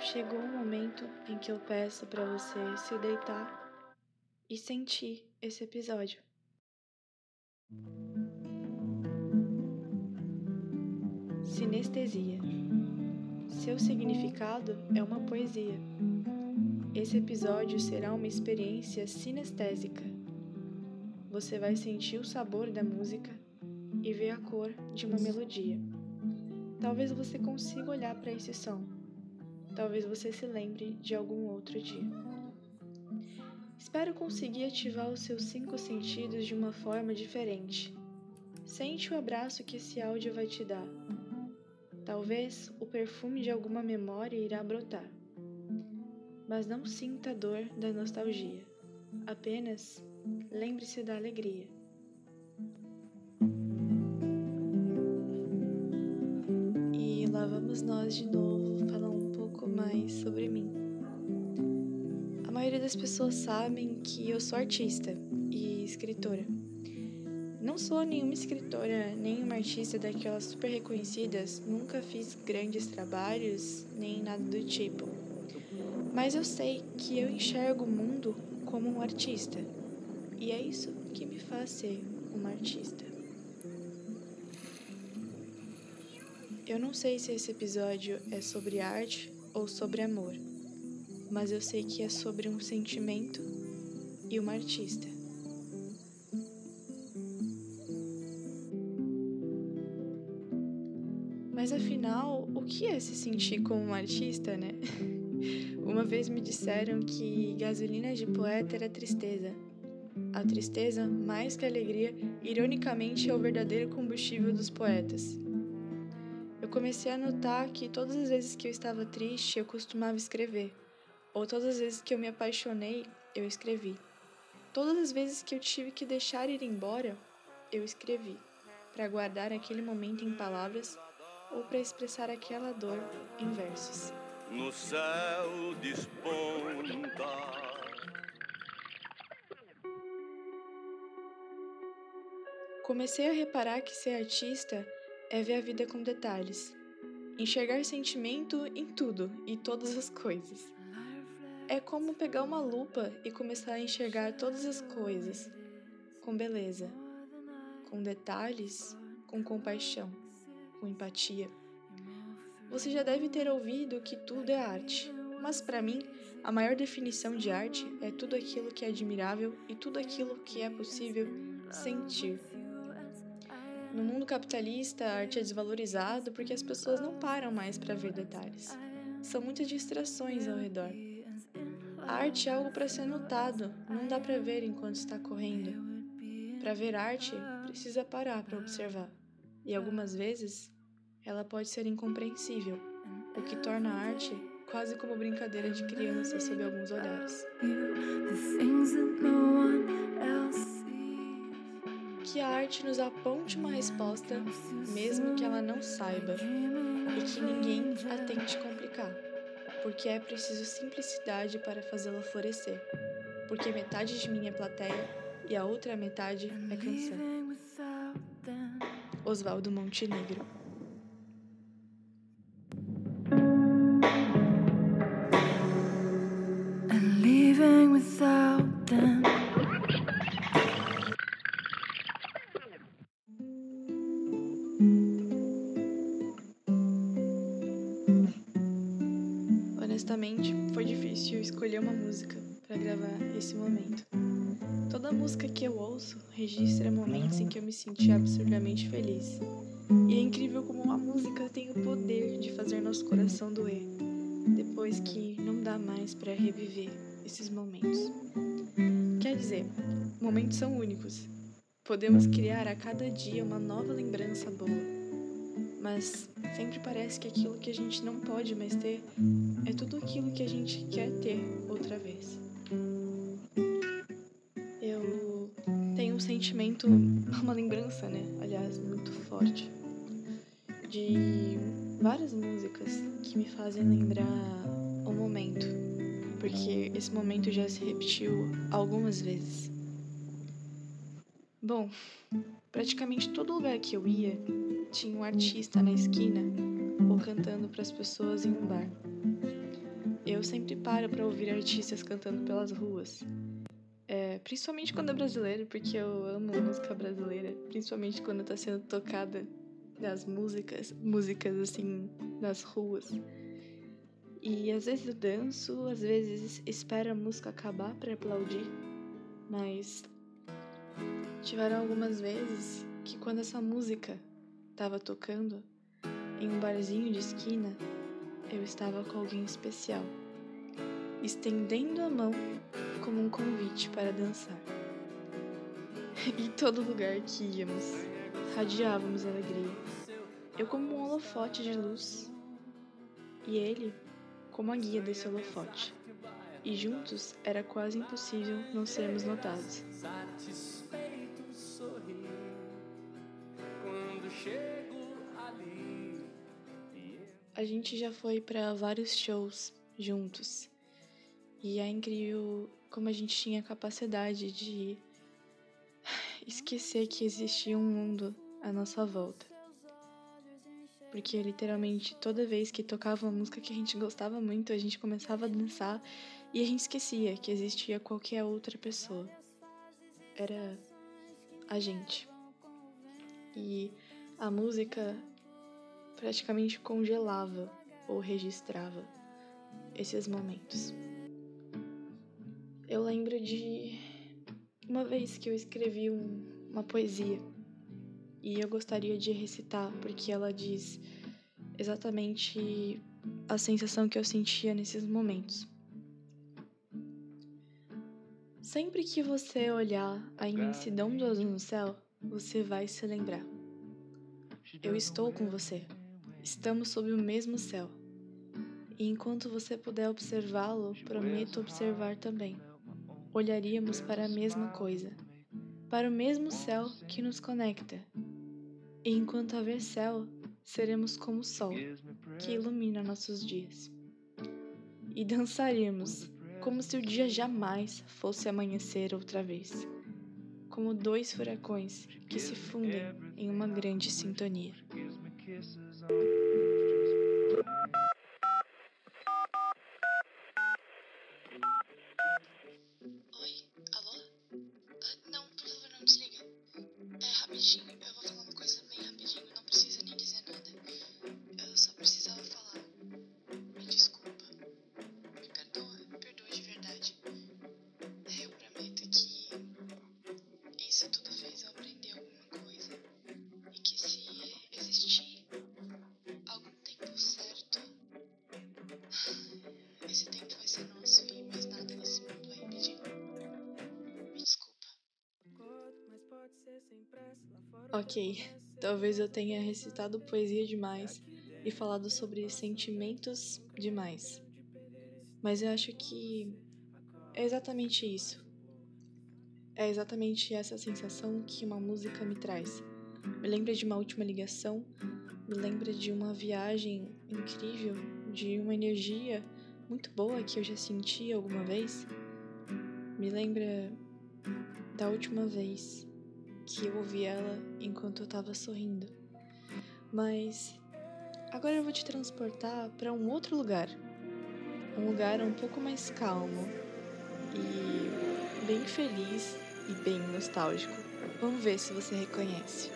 Chegou o momento em que eu peço para você se deitar e sentir esse episódio. Sinestesia. Seu significado é uma poesia. Esse episódio será uma experiência sinestésica. Você vai sentir o sabor da música e ver a cor de uma melodia. Talvez você consiga olhar para esse som. Talvez você se lembre de algum outro dia. Espero conseguir ativar os seus cinco sentidos de uma forma diferente. Sente o abraço que esse áudio vai te dar. Talvez o perfume de alguma memória irá brotar. Mas não sinta a dor da nostalgia. Apenas lembre-se da alegria. E lá vamos nós de novo falar um pouco mais sobre mim. A maioria das pessoas sabem que eu sou artista e escritora. Não sou nenhuma escritora, nem uma artista daquelas super reconhecidas, nunca fiz grandes trabalhos, nem nada do tipo. Mas eu sei que eu enxergo o mundo como um artista, e é isso que me faz ser uma artista. Eu não sei se esse episódio é sobre arte ou sobre amor, mas eu sei que é sobre um sentimento e uma artista. Mas afinal, o que é se sentir como um artista, né? Uma vez me disseram que gasolina de poeta era tristeza. A tristeza, mais que a alegria, ironicamente é o verdadeiro combustível dos poetas. Eu comecei a notar que todas as vezes que eu estava triste, eu costumava escrever, ou todas as vezes que eu me apaixonei, eu escrevi. Todas as vezes que eu tive que deixar ir embora, eu escrevi, para guardar aquele momento em palavras ou para expressar aquela dor em versos. No céu desponta. Comecei a reparar que ser artista é ver a vida com detalhes, enxergar sentimento em tudo e todas as coisas. É como pegar uma lupa e começar a enxergar todas as coisas com beleza, com detalhes, com compaixão com empatia. Você já deve ter ouvido que tudo é arte, mas para mim, a maior definição de arte é tudo aquilo que é admirável e tudo aquilo que é possível sentir. No mundo capitalista, a arte é desvalorizada porque as pessoas não param mais para ver detalhes. São muitas distrações ao redor. A arte é algo para ser notado, não dá para ver enquanto está correndo. Para ver arte, precisa parar para observar. E algumas vezes ela pode ser incompreensível, o que torna a arte quase como brincadeira de criança sob alguns olhares. Que a arte nos aponte uma resposta, mesmo que ela não saiba, e que ninguém a tente complicar, porque é preciso simplicidade para fazê-la florescer, porque metade de mim é plateia e a outra metade é canção. Oswaldo Montenegro registra momentos em que eu me senti absurdamente feliz. E é incrível como uma música tem o poder de fazer nosso coração doer, depois que não dá mais para reviver esses momentos. Quer dizer, momentos são únicos. Podemos criar a cada dia uma nova lembrança boa. Mas sempre parece que aquilo que a gente não pode mais ter é tudo aquilo que a gente quer ter sentimento, uma lembrança, né? Aliás, muito forte de várias músicas que me fazem lembrar o momento porque esse momento já se repetiu algumas vezes. Bom, praticamente todo lugar que eu ia tinha um artista na esquina ou cantando para as pessoas em um bar. Eu sempre paro para ouvir artistas cantando pelas ruas. Principalmente quando é brasileiro, porque eu amo música brasileira, principalmente quando está sendo tocada das músicas, músicas assim, nas ruas. E às vezes eu danço, às vezes espero a música acabar para aplaudir, mas tiveram algumas vezes que quando essa música estava tocando em um barzinho de esquina, eu estava com alguém especial, estendendo a mão como um convite para dançar. em todo lugar que íamos, radiávamos alegria. Eu como um holofote de luz e ele como a guia desse holofote. E juntos era quase impossível não sermos notados. A gente já foi para vários shows juntos. E é incrível como a gente tinha a capacidade de esquecer que existia um mundo à nossa volta. Porque literalmente toda vez que tocava uma música que a gente gostava muito, a gente começava a dançar e a gente esquecia que existia qualquer outra pessoa. Era a gente. E a música praticamente congelava ou registrava esses momentos. Eu lembro de uma vez que eu escrevi um, uma poesia e eu gostaria de recitar porque ela diz exatamente a sensação que eu sentia nesses momentos. Sempre que você olhar a imensidão do azul no céu, você vai se lembrar. Eu estou com você. Estamos sob o mesmo céu. E enquanto você puder observá-lo, prometo observar também. Olharíamos para a mesma coisa, para o mesmo céu que nos conecta. E enquanto haver céu, seremos como o sol que ilumina nossos dias. E dançaríamos como se o dia jamais fosse amanhecer outra vez, como dois furacões que se fundem em uma grande sintonia. Ok, talvez eu tenha recitado poesia demais e falado sobre sentimentos demais. Mas eu acho que é exatamente isso. É exatamente essa sensação que uma música me traz. Me lembra de uma última ligação, me lembra de uma viagem incrível, de uma energia muito boa que eu já senti alguma vez. Me lembra da última vez que eu ouvi ela enquanto eu tava sorrindo. Mas agora eu vou te transportar para um outro lugar. Um lugar um pouco mais calmo e bem feliz e bem nostálgico. Vamos ver se você reconhece.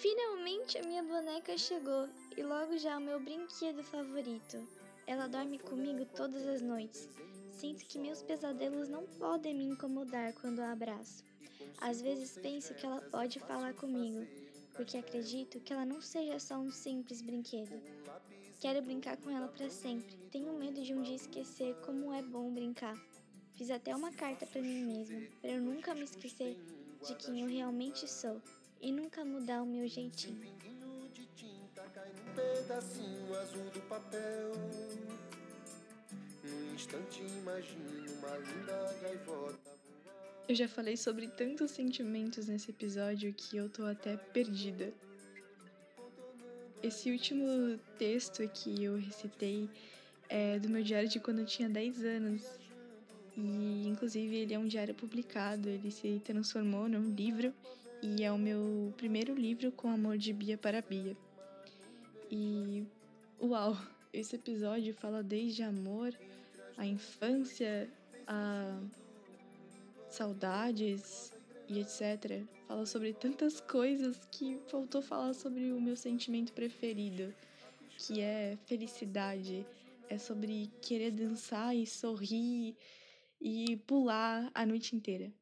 Finalmente a minha boneca chegou e logo já o meu brinquedo favorito. Ela dorme comigo todas as noites. Sinto que meus pesadelos não podem me incomodar quando a abraço. Às vezes penso que ela pode falar comigo, porque acredito que ela não seja só um simples brinquedo. Quero brincar com ela para sempre. Tenho medo de um dia esquecer como é bom brincar. Fiz até uma carta para mim mesma, para eu nunca me esquecer de quem eu realmente sou e nunca mudar o meu jeitinho. de tinta cai num pedacinho azul do papel. Num instante imagino uma linda gaivota. Eu já falei sobre tantos sentimentos nesse episódio que eu tô até perdida. Esse último texto que eu recitei é do meu diário de quando eu tinha 10 anos. E inclusive ele é um diário publicado, ele se transformou num livro e é o meu primeiro livro com amor de Bia para Bia. E uau, esse episódio fala desde amor, a infância, a saudades e etc. Fala sobre tantas coisas que faltou falar sobre o meu sentimento preferido, que é felicidade. É sobre querer dançar e sorrir e pular a noite inteira.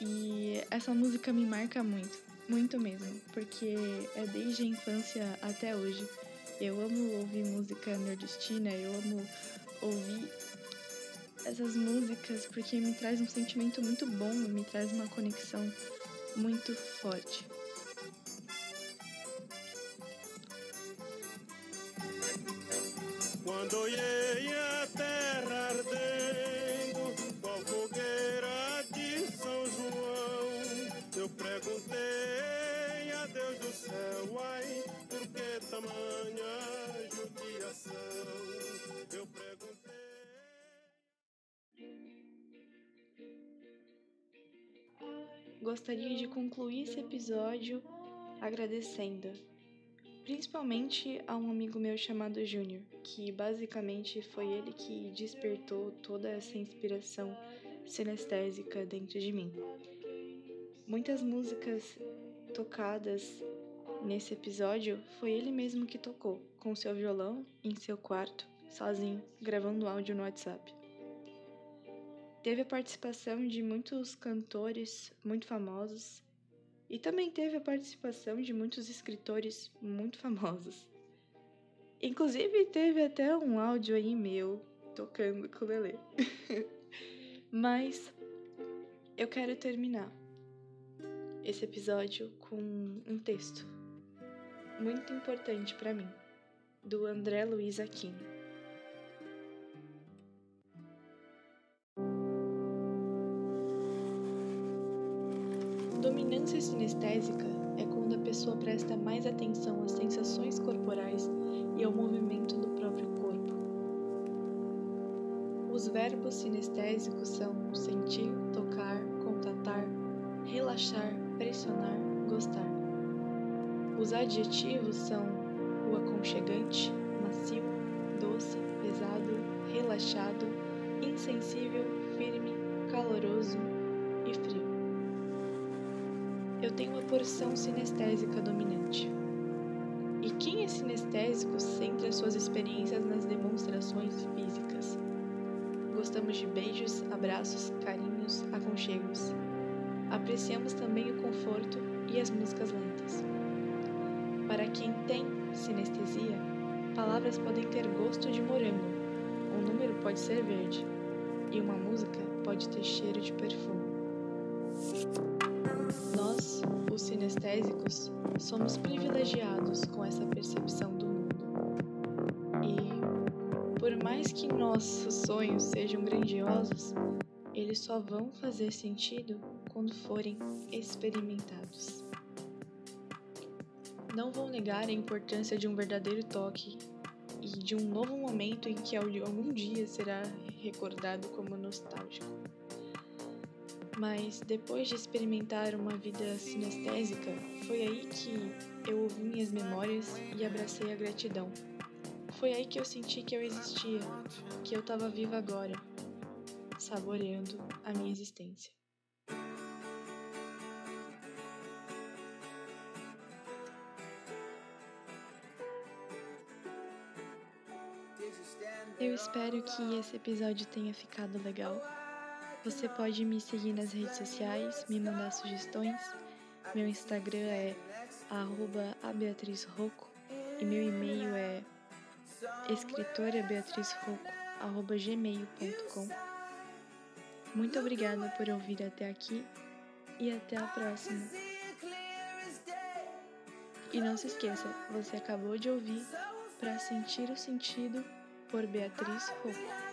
E essa música me marca muito, muito mesmo, porque é desde a infância até hoje. Eu amo ouvir música nordestina, eu amo ouvir essas músicas porque me traz um sentimento muito bom, me traz uma conexão muito forte. Gostaria de concluir esse episódio agradecendo, principalmente a um amigo meu chamado Júnior, que basicamente foi ele que despertou toda essa inspiração sinestésica dentro de mim. Muitas músicas tocadas nesse episódio foi ele mesmo que tocou, com seu violão em seu quarto, sozinho, gravando áudio no WhatsApp. Teve a participação de muitos cantores muito famosos e também teve a participação de muitos escritores muito famosos. Inclusive teve até um áudio aí meu tocando ukulele. Mas eu quero terminar esse episódio com um texto muito importante para mim, do André Luiz Aquino. Sinestésica é quando a pessoa presta mais atenção às sensações corporais e ao movimento do próprio corpo. Os verbos sinestésicos são sentir, tocar, contatar, relaxar, pressionar, gostar. Os adjetivos são o aconchegante, macio, doce, pesado, relaxado, insensível, firme, caloroso e frio. Eu tenho uma porção sinestésica dominante. E quem é sinestésico centra suas experiências nas demonstrações físicas. Gostamos de beijos, abraços, carinhos, aconchegos. Apreciamos também o conforto e as músicas lentas. Para quem tem sinestesia, palavras podem ter gosto de morango, um número pode ser verde, e uma música pode ter cheiro de perfume. Os sinestésicos, somos privilegiados com essa percepção do mundo. E, por mais que nossos sonhos sejam grandiosos, eles só vão fazer sentido quando forem experimentados. Não vou negar a importância de um verdadeiro toque e de um novo momento em que algum dia será recordado como nostálgico. Mas depois de experimentar uma vida sinestésica, foi aí que eu ouvi minhas memórias e abracei a gratidão. Foi aí que eu senti que eu existia, que eu estava viva agora, saboreando a minha existência. Eu espero que esse episódio tenha ficado legal. Você pode me seguir nas redes sociais, me mandar sugestões Meu Instagram é abeatrizroco e meu e-mail é escritorabeatrizroco.gmail.com Muito obrigada por ouvir até aqui e até a próxima. E não se esqueça, você acabou de ouvir Para Sentir o Sentido por Beatriz Rocco.